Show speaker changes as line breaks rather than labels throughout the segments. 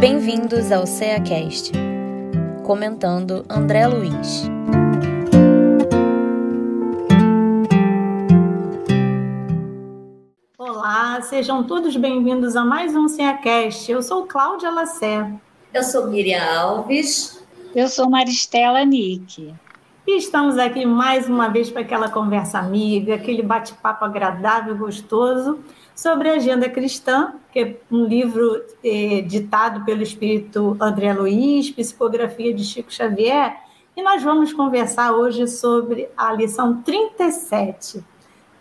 Bem-vindos ao CEACast. Comentando André Luiz.
Olá, sejam todos bem-vindos a mais um CEACast. Eu sou Cláudia Lacé.
Eu sou Miriam Alves.
Eu sou Maristela Nick.
E estamos aqui mais uma vez para aquela conversa amiga, aquele bate-papo agradável e gostoso sobre a agenda cristã, que é um livro eh, ditado pelo espírito André Luiz, psicografia de Chico Xavier, e nós vamos conversar hoje sobre a lição 37,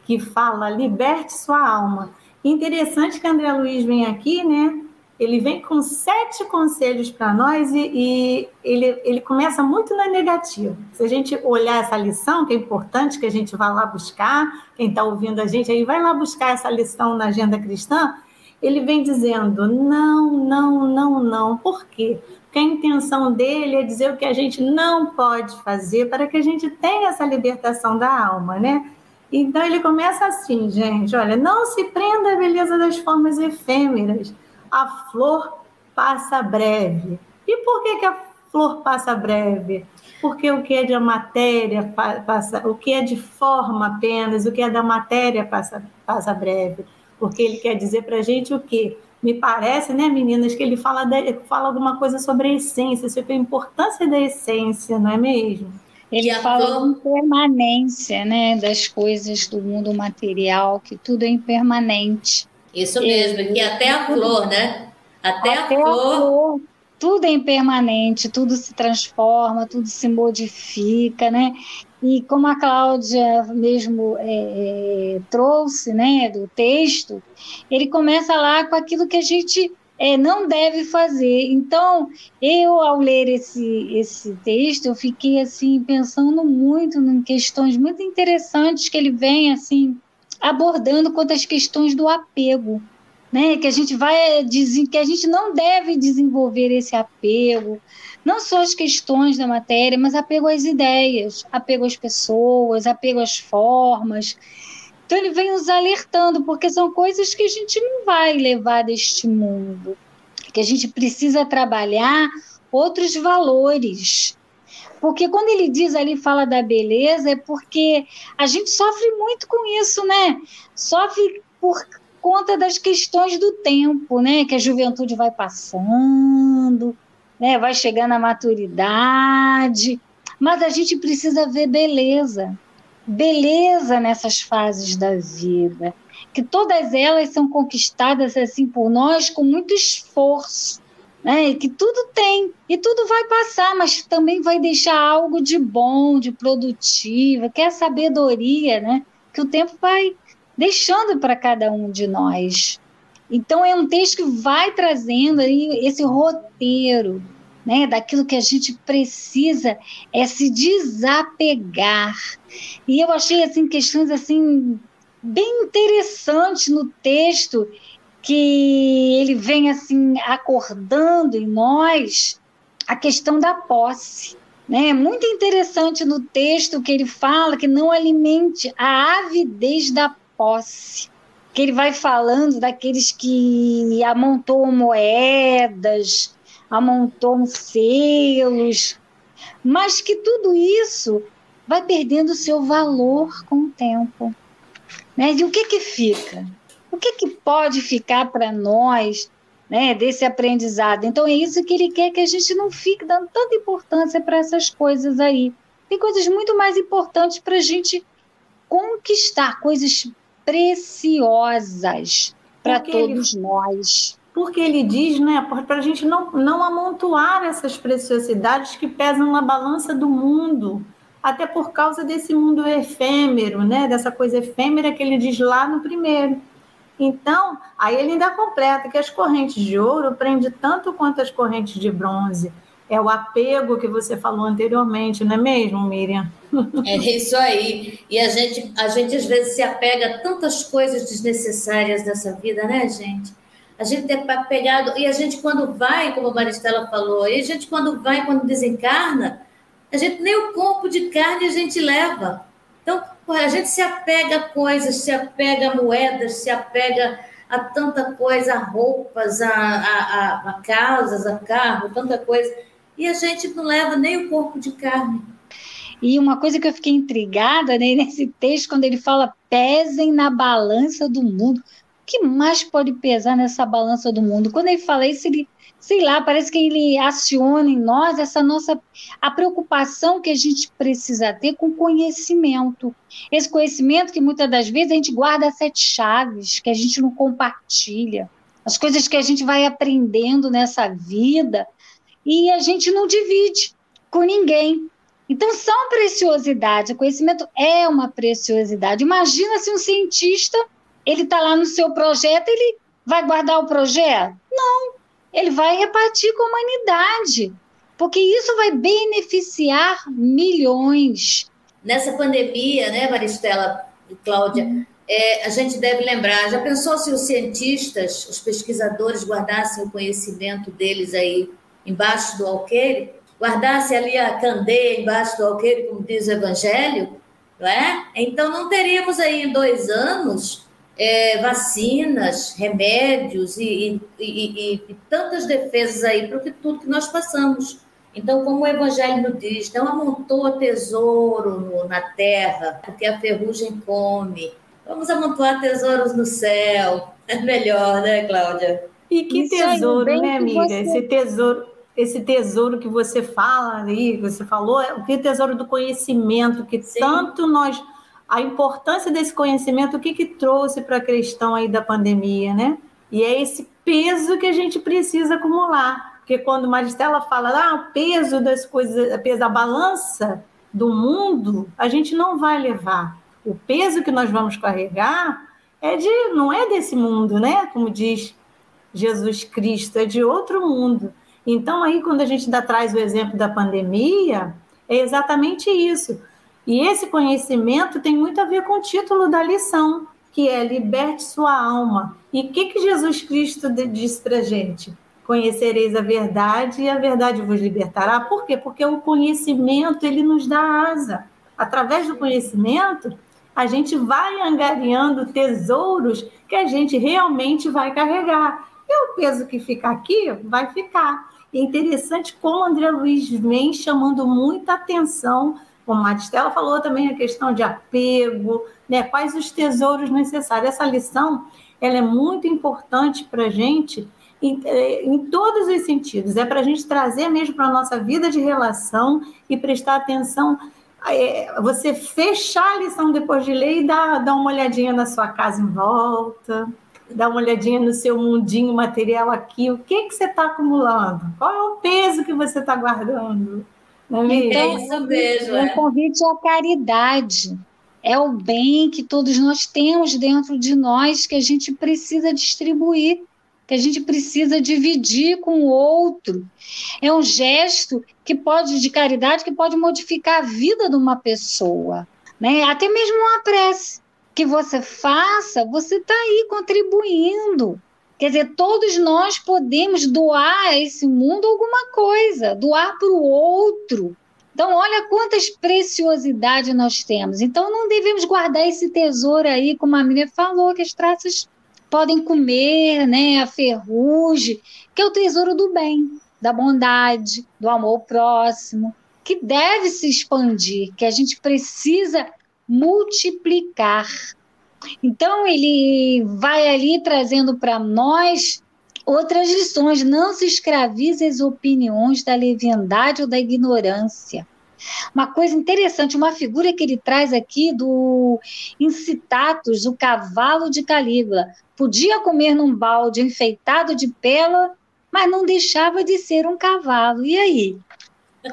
que fala Liberte sua alma. Interessante que André Luiz vem aqui, né? Ele vem com sete conselhos para nós e, e, ele, ele começa muito na negativa. Se a gente olhar essa lição, que é importante que a gente vá lá buscar, quem está ouvindo a gente aí, vai lá buscar essa lição na agenda cristã, ele vem dizendo não, não, não, não. Por quê? Porque a intenção dele é dizer o que a gente não pode fazer para que a gente tenha essa libertação da alma, né? Então ele começa assim, gente, olha, não se prenda à beleza das formas efêmeras, a flor passa breve. E por que, que a flor passa breve? Porque o que é de matéria passa, o que é de forma apenas, o que é da matéria passa, passa breve. Porque ele quer dizer para a gente o quê? Me parece, né, meninas, que ele fala, de, fala alguma coisa sobre a essência, sobre a importância da essência, não é mesmo?
Ele fala de impermanência, né, das coisas do mundo material, que tudo é impermanente.
Isso mesmo, e, que até a flor, né? Até, até a, flor... a, flor...
Tudo é impermanente, tudo se transforma, tudo se modifica, né? E como a Cláudia mesmo é, é, trouxe, né, do texto, ele começa lá com aquilo que a gente é, não deve fazer. Então, eu, ao ler esse, esse texto, eu fiquei, assim, pensando muito em questões muito interessantes que ele vem, assim, abordando quanto às questões do apego, né? Que a gente vai que a gente não deve desenvolver esse apego, não só as questões da matéria, mas apego às ideias, apego às pessoas, apego às formas. Então ele vem nos alertando, porque são coisas que a gente não vai levar deste mundo, que a gente precisa trabalhar outros valores, porque quando ele diz ali, fala da beleza, é porque a gente sofre muito com isso, né? Sofre por conta das questões do tempo, né? Que a juventude vai passando, né? Vai chegando à maturidade. Mas a gente precisa ver beleza. Beleza nessas fases da vida. Que todas elas são conquistadas assim por nós com muito esforço né? que tudo tem e tudo vai passar, mas também vai deixar algo de bom, de produtivo, que é a sabedoria, né? Que o tempo vai deixando para cada um de nós. Então é um texto que vai trazendo aí esse roteiro, né, daquilo que a gente precisa é se desapegar. E eu achei assim questões assim bem interessantes no texto que ele vem assim acordando em nós a questão da posse. Né? É muito interessante no texto que ele fala que não alimente a avidez da posse. Que ele vai falando daqueles que amontoam moedas, amontoam selos, mas que tudo isso vai perdendo seu valor com o tempo. Né? E o que, que fica? O que, que pode ficar para nós né, desse aprendizado? Então, é isso que ele quer que a gente não fique dando tanta importância para essas coisas aí. Tem coisas muito mais importantes para a gente conquistar, coisas preciosas para todos ele, nós.
Porque ele diz, né, para a gente não, não amontoar essas preciosidades que pesam na balança do mundo, até por causa desse mundo efêmero, né, dessa coisa efêmera que ele diz lá no primeiro. Então, aí ele ainda completa que as correntes de ouro prendem tanto quanto as correntes de bronze. É o apego que você falou anteriormente, não é mesmo, Miriam?
É isso aí. E a gente, a gente às vezes se apega a tantas coisas desnecessárias nessa vida, né, gente? A gente é apegado, e a gente quando vai, como a Maristela falou, e a gente quando vai, quando desencarna, a gente nem o corpo de carne a gente leva. Então, a gente se apega a coisas, se apega a moedas, se apega a tanta coisa, a roupas, a, a, a, casas, a carro, tanta coisa. E a gente não leva nem o corpo de carne.
E uma coisa que eu fiquei intrigada né, nesse texto, quando ele fala pesem na balança do mundo. O que mais pode pesar nessa balança do mundo? Quando ele fala isso, ele sei lá, parece que ele aciona em nós essa nossa a preocupação que a gente precisa ter com conhecimento. Esse conhecimento que muitas das vezes a gente guarda sete chaves, que a gente não compartilha, as coisas que a gente vai aprendendo nessa vida e a gente não divide com ninguém. Então são preciosidades, o conhecimento é uma preciosidade. Imagina se um cientista, ele está lá no seu projeto, ele vai guardar o projeto? Não, ele vai repartir com a humanidade, porque isso vai beneficiar milhões.
Nessa pandemia, né, Maristela e Cláudia, uhum. é, a gente deve lembrar, já pensou se os cientistas, os pesquisadores guardassem o conhecimento deles aí embaixo do alqueire? Guardasse ali a candeia embaixo do alqueire, como diz o Evangelho, não é? Então não teríamos aí em dois anos é, vacinas, remédios e, e, e, e, tantas defesas aí para tudo que nós passamos. Então, como o Evangelho nos diz, não amontoa tesouro no, na terra, porque a ferrugem come. Vamos amontoar tesouros no céu. É melhor, né, Cláudia?
E que Isso tesouro, né, amiga? Você... Esse tesouro, esse tesouro que você fala ali, você falou, é o que tesouro do conhecimento que Sim. tanto nós a importância desse conhecimento, o que, que trouxe para a questão aí da pandemia, né? E é esse peso que a gente precisa acumular. Porque quando Maristela fala, ah, o peso das coisas, o peso da balança do mundo, a gente não vai levar. O peso que nós vamos carregar é de, não é desse mundo, né? Como diz Jesus Cristo, é de outro mundo. Então, aí, quando a gente ainda traz o exemplo da pandemia, é exatamente isso. E esse conhecimento tem muito a ver com o título da lição, que é Liberte Sua Alma. E o que, que Jesus Cristo disse para gente? Conhecereis a verdade e a verdade vos libertará. Por quê? Porque o conhecimento ele nos dá asa. Através do conhecimento, a gente vai angariando tesouros que a gente realmente vai carregar. E o peso que fica aqui vai ficar. É interessante como André Luiz vem chamando muita atenção como a Maristela falou também a questão de apego, né? quais os tesouros necessários. Essa lição ela é muito importante para a gente em, eh, em, todos os sentidos. É para a gente trazer mesmo para a nossa vida de relação e prestar atenção. É, você fechar a lição depois de ler e dar, dar uma olhadinha na sua casa em volta, dar uma olhadinha no seu mundinho material aqui. O que, que você está acumulando? Qual é o peso que você está guardando?
Então, é isso mesmo. É. O convite é a caridade. É o bem que todos nós temos dentro de nós que a gente precisa distribuir, que a gente precisa dividir com o outro. É um gesto que pode de caridade que pode modificar a vida de uma pessoa, né? Até mesmo uma prece que você faça, você está aí contribuindo Quer dizer, todos nós podemos doar a esse mundo alguma coisa, doar para o outro. Então, olha quantas preciosidades nós temos. Então, não devemos guardar esse tesouro aí, como a menina falou, que as traças podem comer, né? A ferrugem, que é o tesouro do bem, da bondade, do amor próximo, que deve se expandir, que a gente precisa multiplicar. Então, ele vai ali trazendo para nós outras lições. Não se escravize as opiniões da leviandade ou da ignorância. Uma coisa interessante, uma figura que ele traz aqui do Incitatus, o cavalo de Calígula. Podia comer num balde enfeitado de pérola, mas não deixava de ser um cavalo. E aí?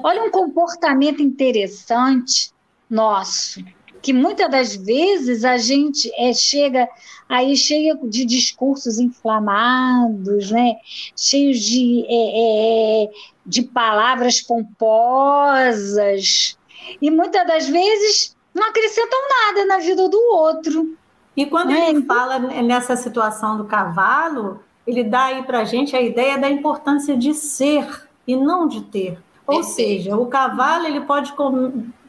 Olha um comportamento interessante nosso que muitas das vezes a gente é, chega aí cheia de discursos inflamados, né? cheios de, é, é, de palavras pomposas, e muitas das vezes não acrescentam nada na vida do outro.
E quando né? ele fala nessa situação do cavalo, ele dá aí para a gente a ideia da importância de ser e não de ter. Ou seja, o cavalo ele pode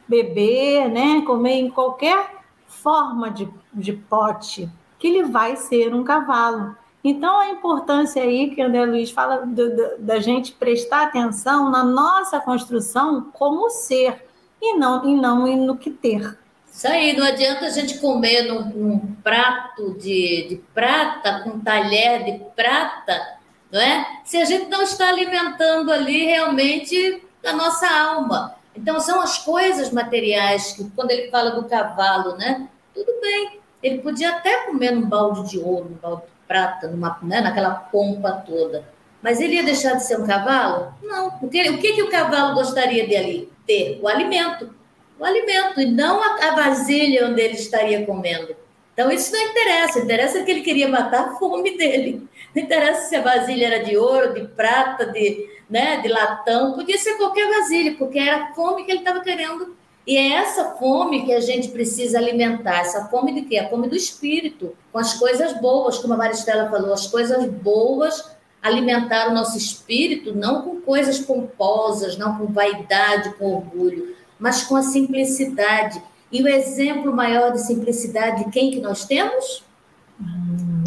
beber, né, comer em qualquer forma de, de pote, que ele vai ser um cavalo. Então, a importância aí que André Luiz fala do, do, da gente prestar atenção na nossa construção como ser e não, e não no que ter.
Isso aí, não adianta a gente comer num, num prato de, de prata, com um talher de prata, não é? Se a gente não está alimentando ali realmente a nossa alma. Então, são as coisas materiais que, quando ele fala do cavalo, né? Tudo bem, ele podia até comer num balde de ouro, num balde de prata, numa, né? naquela pompa toda. Mas ele ia deixar de ser um cavalo? Não. O que, o que, que o cavalo gostaria de ali? Ter o alimento. O alimento, e não a, a vasilha onde ele estaria comendo. Então, isso não interessa. Interessa que ele queria matar a fome dele. Não interessa se a vasilha era de ouro, de prata, de, né, de latão. Podia ser qualquer vasilha, porque era a fome que ele estava querendo. E é essa fome que a gente precisa alimentar. Essa fome de quê? A fome do espírito. Com as coisas boas, como a Maristela falou. As coisas boas alimentar o nosso espírito, não com coisas pomposas, não com vaidade, com orgulho, mas com a simplicidade e o exemplo maior de simplicidade de quem que nós temos?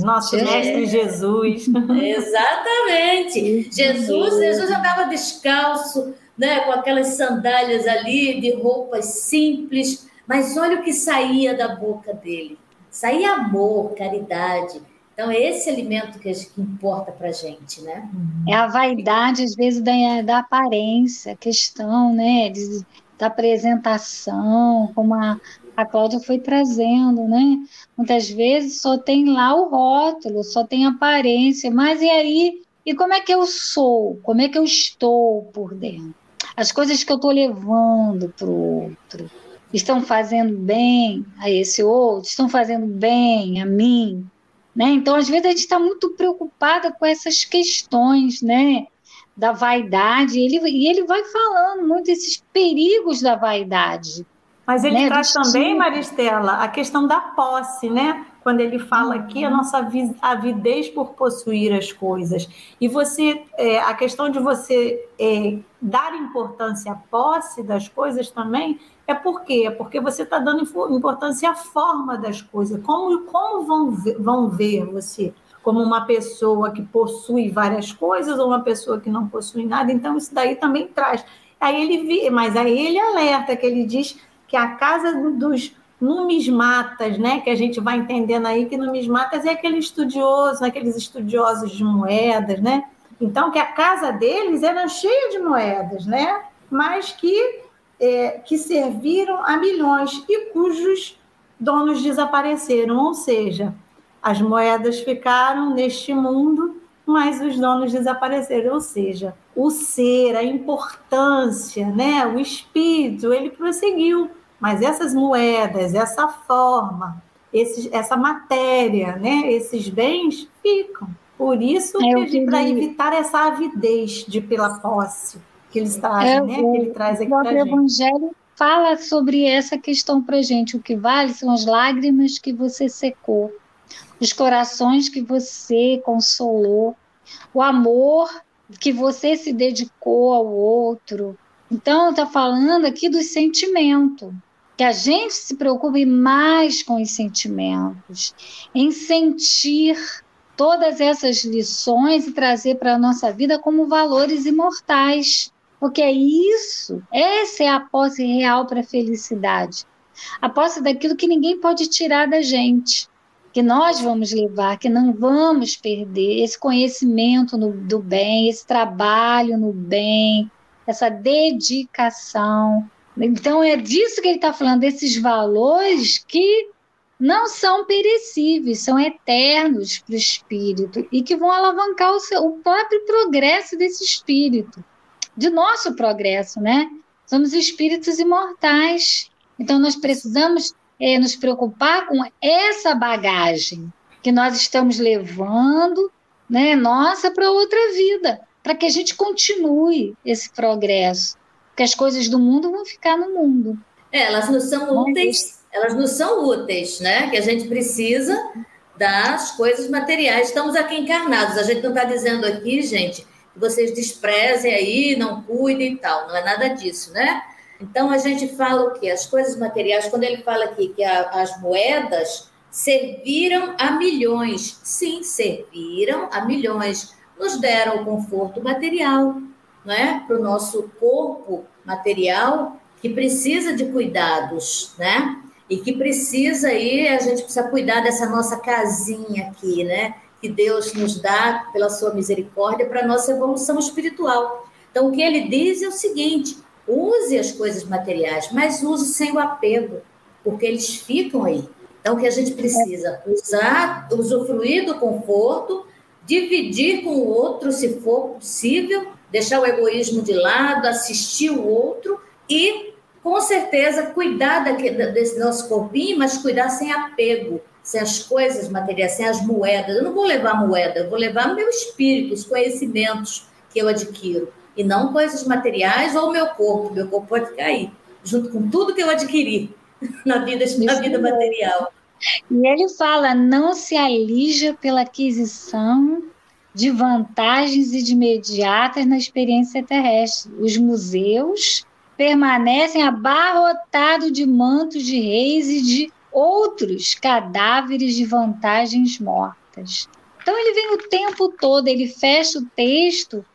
Nosso é. mestre Jesus.
Exatamente. Jesus, Jesus já estava descalço, né, com aquelas sandálias ali, de roupas simples, mas olha o que saía da boca dele. Saía amor, caridade. Então, é esse alimento que, que importa para a gente, né?
É a vaidade, às vezes, da, da aparência, a questão, né, de, da apresentação, como a, a Cláudia foi trazendo, né? Muitas vezes só tem lá o rótulo, só tem aparência, mas e aí? E como é que eu sou? Como é que eu estou por dentro? As coisas que eu estou levando para o outro estão fazendo bem a esse outro? Estão fazendo bem a mim? Né? Então, às vezes, a gente está muito preocupada com essas questões, né? da vaidade, ele, e ele vai falando muito esses perigos da vaidade.
Mas ele né, traz também, Maristela, a questão da posse, né? Quando ele fala uhum. aqui a nossa avidez por possuir as coisas. E você, é, a questão de você é, dar importância à posse das coisas também é por quê? É porque você está dando importância à forma das coisas, como, como vão, ver, vão ver você como uma pessoa que possui várias coisas ou uma pessoa que não possui nada. Então, isso daí também traz. Aí ele mas aí ele alerta que ele diz que a casa dos numismatas, né, que a gente vai entendendo aí que numismatas é aquele estudioso, aqueles estudiosos de moedas, né? Então que a casa deles era cheia de moedas, né? Mas que é, que serviram a milhões e cujos donos desapareceram, ou seja, as moedas ficaram neste mundo, mas os donos desapareceram. Ou seja, o ser, a importância, né, o espírito, ele prosseguiu. Mas essas moedas, essa forma, esses, essa matéria, né, esses bens ficam. Por isso, é, para evitar essa avidez de pela posse que eles trazem, é, né, que ele traz aqui para
gente. O Evangelho fala sobre essa questão para gente. O que vale são as lágrimas que você secou os corações que você consolou, o amor que você se dedicou ao outro. Então, está falando aqui do sentimento, que a gente se preocupe mais com os sentimentos, em sentir todas essas lições e trazer para a nossa vida como valores imortais. Porque é isso, essa é a posse real para a felicidade. A posse daquilo que ninguém pode tirar da gente que nós vamos levar, que não vamos perder esse conhecimento no, do bem, esse trabalho no bem, essa dedicação. Então, é disso que ele está falando, desses valores que não são perecíveis, são eternos para o espírito e que vão alavancar o, seu, o próprio progresso desse espírito, de nosso progresso, né? Somos espíritos imortais. Então, nós precisamos é, nos preocupar com essa bagagem que nós estamos levando, né, nossa, para outra vida, para que a gente continue esse progresso, porque as coisas do mundo vão ficar no mundo.
É, elas não são úteis, elas não são úteis, né? Que a gente precisa das coisas materiais. Estamos aqui encarnados. A gente não está dizendo aqui, gente, que vocês desprezem aí, não cuidem e tal. Não é nada disso, né? Então a gente fala o que as coisas materiais. Quando ele fala aqui que a, as moedas serviram a milhões. Sim, serviram a milhões. Nos deram o conforto material, não é? Para o nosso corpo material, que precisa de cuidados, né? E que precisa aí, a gente precisa cuidar dessa nossa casinha aqui, né? Que Deus nos dá pela sua misericórdia para nossa evolução espiritual. Então, o que ele diz é o seguinte: use as coisas materiais, mas use sem o apego, porque eles ficam aí. Então, o que a gente precisa usar, usufruir do conforto, dividir com o outro, se for possível, deixar o egoísmo de lado, assistir o outro e, com certeza, cuidar desse nosso corpinho, mas cuidar sem apego, sem as coisas materiais, sem as moedas. Eu não vou levar moeda, eu vou levar meu espírito, os conhecimentos que eu adquiro, e não coisas materiais ou meu corpo. Meu corpo pode cair, junto com tudo que eu adquiri na vida, na vida material.
E ele fala: não se alija pela aquisição de vantagens imediatas na experiência terrestre. Os museus permanecem abarrotados de mantos de reis e de outros cadáveres de vantagens mortas. Então ele vem o tempo todo, ele fecha o texto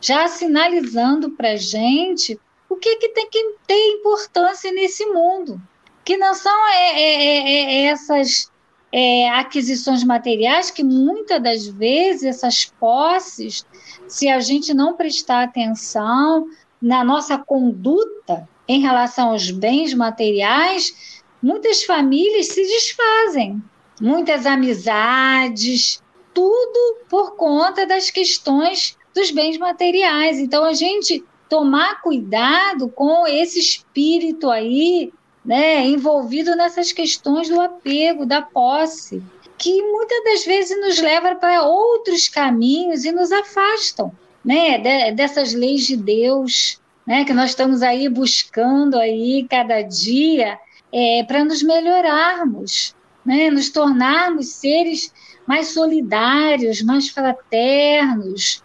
já sinalizando para a gente o que, que tem que ter importância nesse mundo que não são é, é, é, é essas é, aquisições materiais que muitas das vezes essas posses, se a gente não prestar atenção na nossa conduta em relação aos bens materiais, muitas famílias se desfazem, muitas amizades, tudo por conta das questões dos bens materiais. Então a gente tomar cuidado com esse espírito aí né, envolvido nessas questões do apego, da posse, que muitas das vezes nos leva para outros caminhos e nos afastam né, de, dessas leis de Deus, né, que nós estamos aí buscando aí cada dia é, para nos melhorarmos, né, nos tornarmos seres mais solidários, mais fraternos,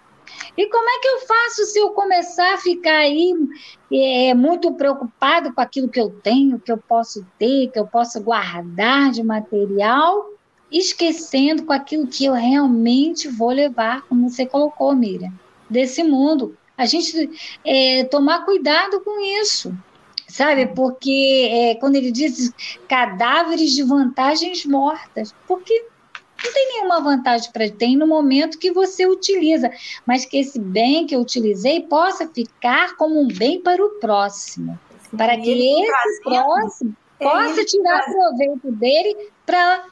e como é que eu faço se eu começar a ficar aí é, muito preocupado com aquilo que eu tenho, que eu posso ter, que eu posso guardar de material, esquecendo com aquilo que eu realmente vou levar, como você colocou, Miriam, desse mundo. A gente é, tomar cuidado com isso, sabe? Porque é, quando ele diz cadáveres de vantagens mortas, porque não tem nenhuma vantagem para tem no momento que você utiliza, mas que esse bem que eu utilizei possa ficar como um bem para o próximo, Sim, para que esse próximo é possa tirar proveito dele para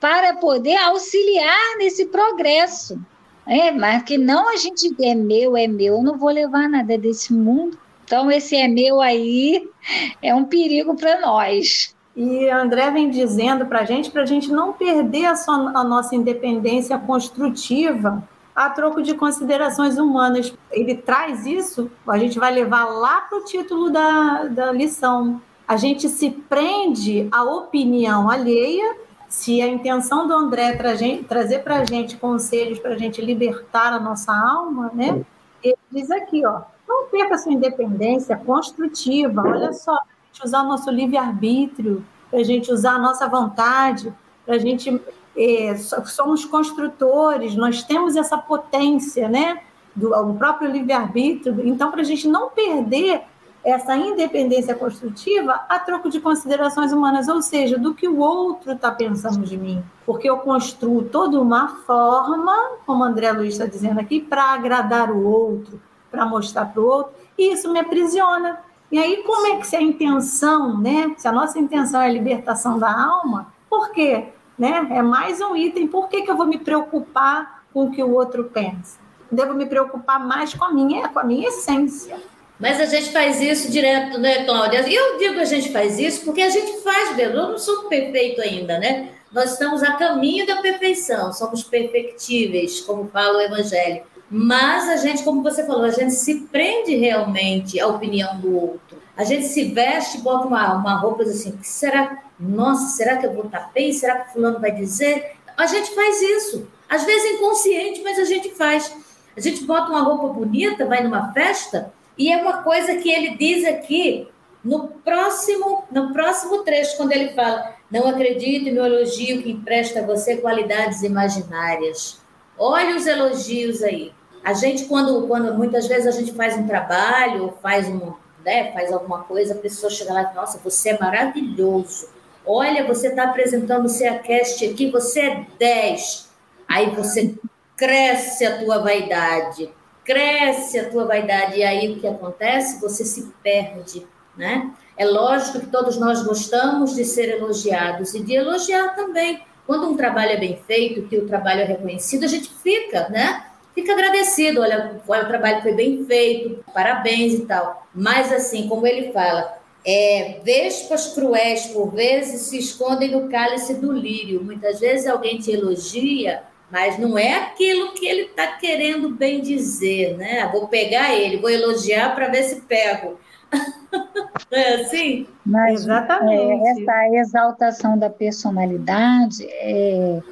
para poder auxiliar nesse progresso. É, mas que não a gente é meu, é meu, eu não vou levar nada desse mundo. Então, esse é meu aí é um perigo para nós.
E André vem dizendo para a gente, para a gente não perder a, sua, a nossa independência construtiva a troco de considerações humanas. Ele traz isso, a gente vai levar lá para o título da, da lição. A gente se prende à opinião alheia, se a intenção do André tra trazer para a gente conselhos para a gente libertar a nossa alma, né? Ele diz aqui, ó, não perca sua independência construtiva, olha só, gente usar o nosso livre-arbítrio, para a gente usar a nossa vontade, para a gente. É, somos construtores, nós temos essa potência, né? Do, do próprio livre-arbítrio. Então, para a gente não perder essa independência construtiva a troco de considerações humanas, ou seja, do que o outro está pensando de mim. Porque eu construo toda uma forma, como André Luiz está dizendo aqui, para agradar o outro, para mostrar para o outro, e isso me aprisiona. E aí, como é que se a intenção, né? Se a nossa intenção é a libertação da alma, por quê? Né? É mais um item. Por que, que eu vou me preocupar com o que o outro pensa? Devo me preocupar mais com a minha, com a minha essência.
Mas a gente faz isso direto, né, Cláudia? Eu digo a gente faz isso porque a gente faz mesmo. Eu não sou perfeito ainda, né? Nós estamos a caminho da perfeição, somos perfectíveis, como fala o Evangelho. Mas a gente, como você falou, a gente se prende realmente à opinião do outro. A gente se veste, bota uma, uma roupa assim, que será? Nossa, será que eu vou estar bem? Será que fulano vai dizer? A gente faz isso. Às vezes inconsciente, mas a gente faz. A gente bota uma roupa bonita, vai numa festa, e é uma coisa que ele diz aqui no próximo, no próximo trecho, quando ele fala: Não acredite no elogio que empresta a você qualidades imaginárias. Olha os elogios aí. A gente, quando, quando muitas vezes a gente faz um trabalho, faz um, né, faz alguma coisa, a pessoa chega lá e nossa, você é maravilhoso. Olha, você está apresentando o CEACast aqui, você é 10. Aí você cresce a tua vaidade, cresce a tua vaidade. E aí o que acontece? Você se perde, né? É lógico que todos nós gostamos de ser elogiados e de elogiar também. Quando um trabalho é bem feito, que o trabalho é reconhecido, a gente fica, né? Fica agradecido, olha, olha o trabalho foi bem feito, parabéns e tal. Mas assim, como ele fala, é, vespas cruéis por vezes se escondem no cálice do lírio. Muitas vezes alguém te elogia, mas não é aquilo que ele está querendo bem dizer, né? Vou pegar ele, vou elogiar para ver se pego. é assim?
Mas, Exatamente. É, essa exaltação da personalidade é,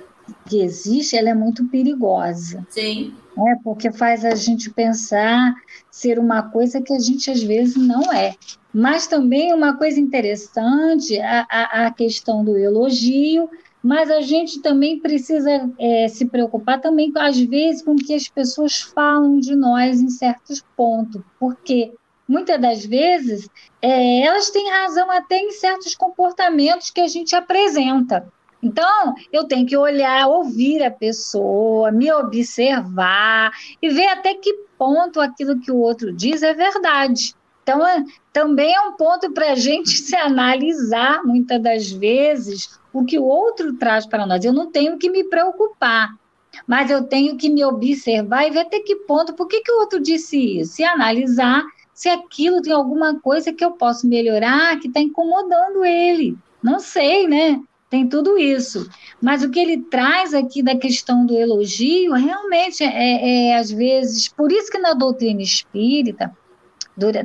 que existe, ela é muito perigosa.
Sim.
É, porque faz a gente pensar ser uma coisa que a gente às vezes não é. Mas também uma coisa interessante, a, a, a questão do elogio, mas a gente também precisa é, se preocupar também, às vezes, com o que as pessoas falam de nós em certos pontos, porque muitas das vezes é, elas têm razão até em certos comportamentos que a gente apresenta. Então, eu tenho que olhar, ouvir a pessoa, me observar e ver até que ponto aquilo que o outro diz é verdade. Então, é, também é um ponto para a gente se analisar, muitas das vezes, o que o outro traz para nós. Eu não tenho que me preocupar, mas eu tenho que me observar e ver até que ponto, por que, que o outro disse isso? E analisar se aquilo tem alguma coisa que eu posso melhorar, que está incomodando ele. Não sei, né? Tem tudo isso. Mas o que ele traz aqui da questão do elogio, realmente é, é às vezes, por isso que na doutrina espírita,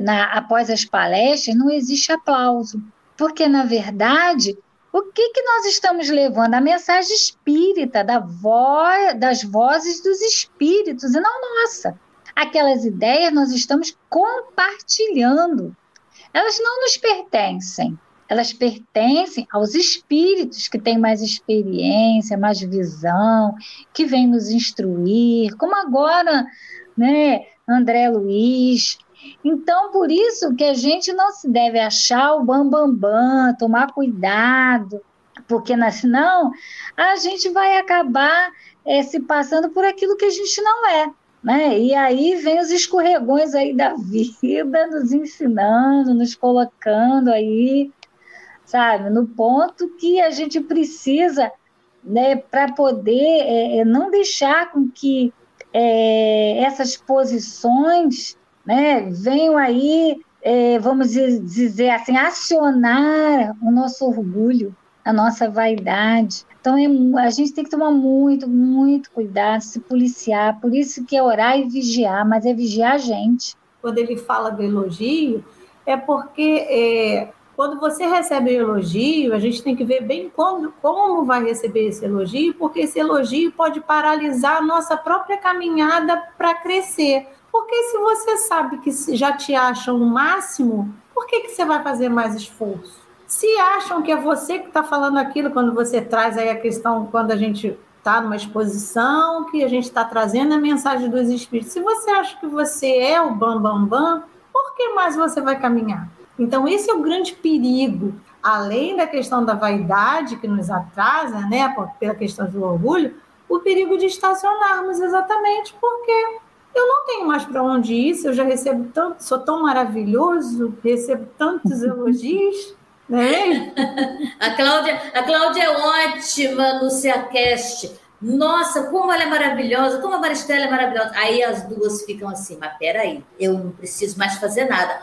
na, após as palestras, não existe aplauso. Porque, na verdade, o que, que nós estamos levando? A mensagem espírita, da voz, das vozes dos espíritos, e não nossa. Aquelas ideias nós estamos compartilhando. Elas não nos pertencem elas pertencem aos espíritos que têm mais experiência, mais visão, que vêm nos instruir, como agora, né, André Luiz. Então, por isso que a gente não se deve achar o bambambam, bam, bam, tomar cuidado, porque senão a gente vai acabar é, se passando por aquilo que a gente não é. Né? E aí vem os escorregões aí da vida, nos ensinando, nos colocando aí sabe? No ponto que a gente precisa, né, para poder é, é, não deixar com que é, essas posições né, venham aí, é, vamos dizer assim, acionar o nosso orgulho, a nossa vaidade. Então, é, a gente tem que tomar muito, muito cuidado, se policiar. Por isso que é orar e vigiar, mas é vigiar a gente.
Quando ele fala do elogio, é porque é, quando você recebe um elogio, a gente tem que ver bem como, como vai receber esse elogio, porque esse elogio pode paralisar a nossa própria caminhada para crescer. Porque se você sabe que já te acham o máximo, por que, que você vai fazer mais esforço? Se acham que é você que está falando aquilo quando você traz aí a questão, quando a gente está numa exposição, que a gente está trazendo a mensagem dos espíritos. Se você acha que você é o bam, bam, bam, por que mais você vai caminhar? Então, esse é o grande perigo, além da questão da vaidade que nos atrasa, né, pela questão do orgulho, o perigo de estacionarmos exatamente porque eu não tenho mais para onde ir, se eu já recebo tanto, sou tão maravilhoso, recebo tantos elogios, né?
a Cláudia, a Cláudia é ótima no Ceacast. Nossa, como ela é maravilhosa, como a Maristela é maravilhosa. Aí as duas ficam assim, mas peraí, eu não preciso mais fazer nada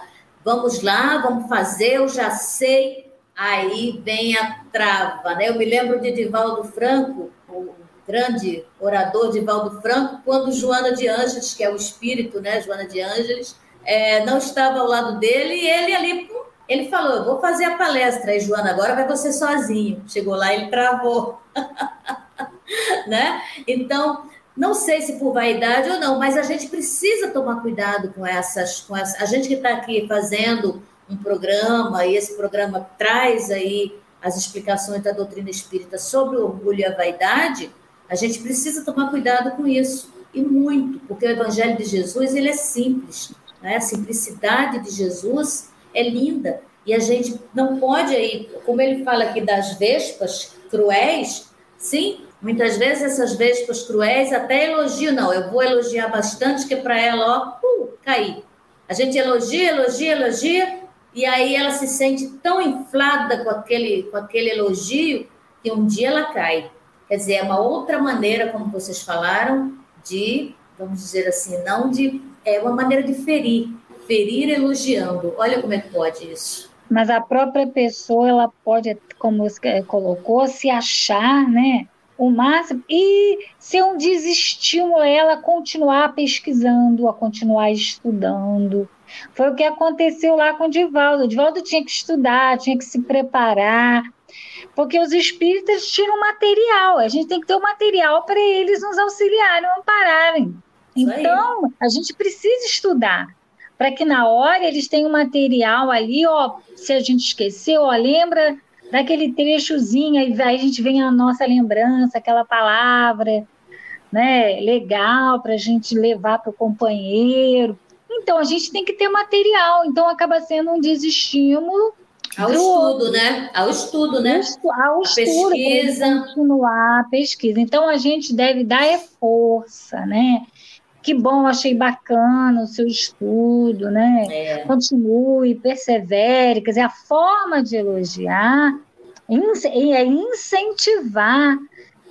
vamos lá, vamos fazer, eu já sei. Aí vem a trava, né? Eu me lembro de Divaldo Franco, o grande orador Divaldo Franco, quando Joana de Ângeles, que é o espírito, né? Joana de Ângeles, é, não estava ao lado dele e ele ali, ele falou: vou fazer a palestra. Aí, Joana, agora vai você sozinho. Chegou lá, ele travou. né? Então, não sei se por vaidade ou não, mas a gente precisa tomar cuidado com essas. Com essa, a gente que está aqui fazendo um programa, e esse programa traz aí as explicações da doutrina espírita sobre o orgulho e a vaidade, a gente precisa tomar cuidado com isso, e muito, porque o evangelho de Jesus, ele é simples, né? a simplicidade de Jesus é linda, e a gente não pode aí, como ele fala aqui das vespas cruéis, sim, muitas vezes essas vespas cruéis até elogiam, não, eu vou elogiar bastante, que é para ela, ó, uh, cair. A gente elogia, elogia, elogia, e aí ela se sente tão inflada com aquele, com aquele elogio que um dia ela cai. Quer dizer, é uma outra maneira, como vocês falaram, de, vamos dizer assim, não de. É uma maneira de ferir. Ferir elogiando. Olha como é que pode isso.
Mas a própria pessoa, ela pode, como você colocou, se achar, né? O máximo. E ser um desestímulo ela a continuar pesquisando, a continuar estudando. Foi o que aconteceu lá com o Divaldo. O Divaldo tinha que estudar, tinha que se preparar, porque os espíritas tiram material, a gente tem que ter o material para eles nos auxiliarem, ampararem. Então, a gente precisa estudar, para que na hora eles tenham material ali, ó, se a gente esqueceu, ó, lembra daquele trechozinho, aí a gente vem a nossa lembrança, aquela palavra, né, legal para a gente levar para o companheiro. Então, a gente tem que ter material, então acaba sendo um desestímulo
ao estudo, né? Ao estudo, né?
Ao estudo, pesquisa. Continuar a pesquisa. Então, a gente deve dar é força, né? Que bom, achei bacana o seu estudo, né? É. Continue, persevere. Quer dizer, a forma de elogiar é incentivar.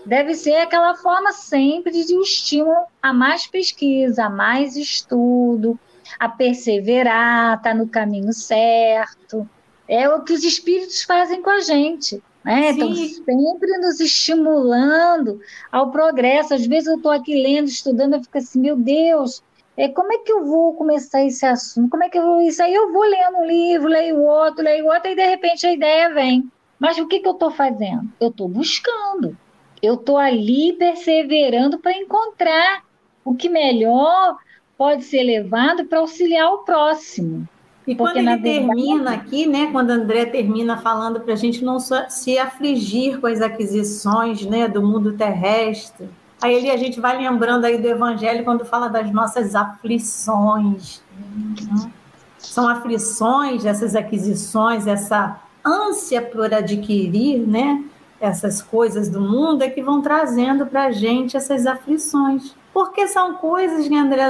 Deve ser aquela forma sempre de estímulo a mais pesquisa, a mais estudo, a perseverar, estar tá no caminho certo é o que os espíritos fazem com a gente. Né? Estão sempre nos estimulando ao progresso. Às vezes eu estou aqui lendo, estudando, eu fico assim, meu Deus, é, como é que eu vou começar esse assunto? Como é que eu vou isso? Aí eu vou lendo um livro, leio outro, leio outro, e de repente a ideia vem. Mas o que, que eu estou fazendo? Eu estou buscando. Eu estou ali perseverando para encontrar o que melhor pode ser levado para auxiliar o próximo.
E Porque, quando ele termina aqui, né, quando André termina falando para a gente não se afligir com as aquisições né, do mundo terrestre, aí ele, a gente vai lembrando aí do Evangelho quando fala das nossas aflições. Né? São aflições, essas aquisições, essa ânsia por adquirir né, essas coisas do mundo é que vão trazendo para a gente essas aflições porque são coisas que André,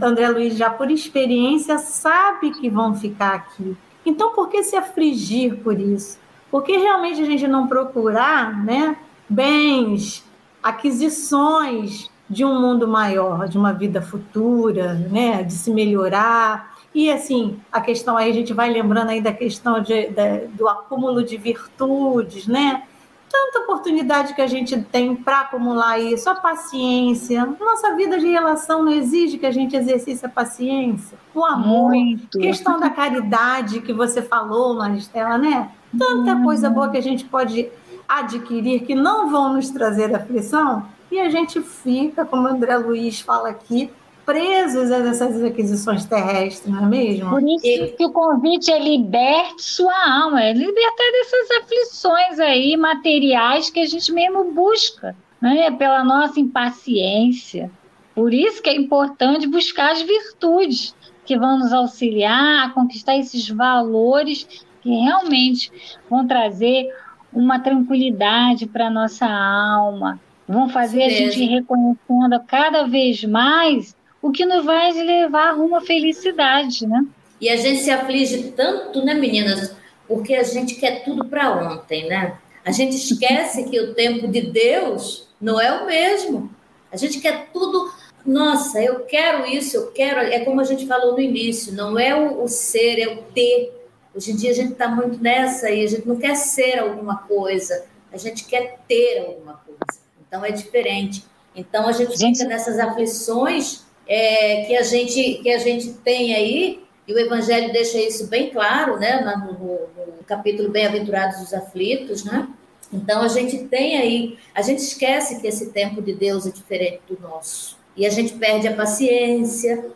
André Luiz, já por experiência, sabe que vão ficar aqui. Então, por que se afligir por isso? Por que realmente a gente não procurar né, bens, aquisições de um mundo maior, de uma vida futura, né, de se melhorar? E assim, a questão aí, a gente vai lembrando aí da questão de, do acúmulo de virtudes, né? Tanta oportunidade que a gente tem para acumular isso, a paciência. Nossa vida de relação não exige que a gente exercite a paciência, o amor, Muito. questão da caridade que você falou, Maristela, né? Tanta hum. coisa boa que a gente pode adquirir que não vão nos trazer aflição e a gente fica, como o André Luiz fala aqui, presos a essas aquisições terrestres, não é mesmo?
Por isso e... que o convite é liberte sua alma, é libertar dessas aflições aí materiais que a gente mesmo busca, né? pela nossa impaciência. Por isso que é importante buscar as virtudes que vão nos auxiliar a conquistar esses valores que realmente vão trazer uma tranquilidade para a nossa alma, vão fazer Sim. a gente reconhecendo cada vez mais o que nos vai levar rumo à felicidade, né?
E a gente se aflige tanto, né, meninas? Porque a gente quer tudo para ontem, né? A gente esquece que o tempo de Deus não é o mesmo. A gente quer tudo. Nossa, eu quero isso, eu quero. É como a gente falou no início: não é o, o ser, é o ter. Hoje em dia a gente está muito nessa e a gente não quer ser alguma coisa, a gente quer ter alguma coisa. Então é diferente. Então a gente, gente... fica nessas aflições é, que, a gente, que a gente tem aí, e o Evangelho deixa isso bem claro, né, no, no, no capítulo Bem-aventurados os aflitos, né? Então a gente tem aí, a gente esquece que esse tempo de Deus é diferente do nosso. E a gente perde a paciência,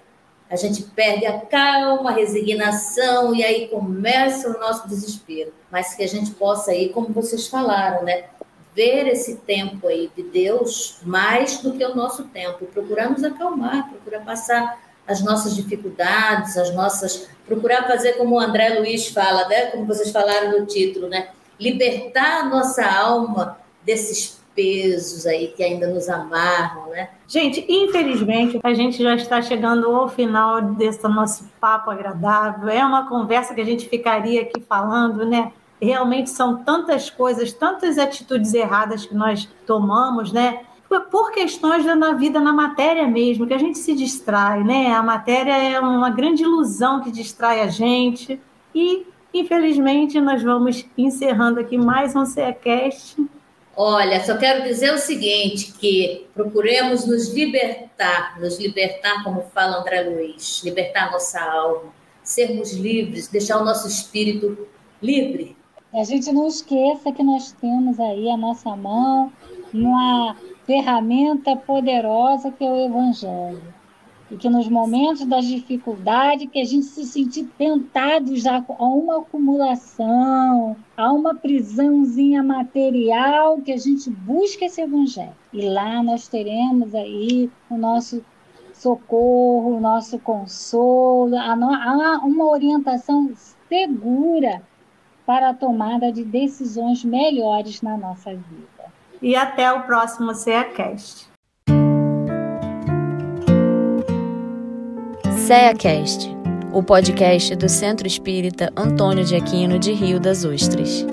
a gente perde a calma, a resignação, e aí começa o nosso desespero. Mas que a gente possa aí, como vocês falaram, né? Ver esse tempo aí de Deus mais do que o nosso tempo, procurar nos acalmar, procurar passar as nossas dificuldades, as nossas. procurar fazer como o André Luiz fala, né? Como vocês falaram no título, né? Libertar a nossa alma desses pesos aí que ainda nos amarram, né?
Gente, infelizmente, a gente já está chegando ao final desse nosso papo agradável. É uma conversa que a gente ficaria aqui falando, né? Realmente são tantas coisas, tantas atitudes erradas que nós tomamos, né? Por questões da vida na matéria mesmo, que a gente se distrai, né? A matéria é uma grande ilusão que distrai a gente. E, infelizmente, nós vamos encerrando aqui mais um CECast
Olha, só quero dizer o seguinte, que procuremos nos libertar, nos libertar, como fala André Luiz, libertar nossa alma, sermos livres, deixar o nosso espírito livre.
A gente não esqueça que nós temos aí a nossa mão uma ferramenta poderosa que é o Evangelho e que nos momentos das dificuldades que a gente se sentir tentado já a uma acumulação, a uma prisãozinha material, que a gente busca esse evangelho. E lá nós teremos aí o nosso socorro, o nosso consolo, a, a uma orientação segura para a tomada de decisões melhores na nossa vida.
E até o próximo CEACast.
CEACast, o podcast do Centro Espírita Antônio de Aquino de Rio das Ostras.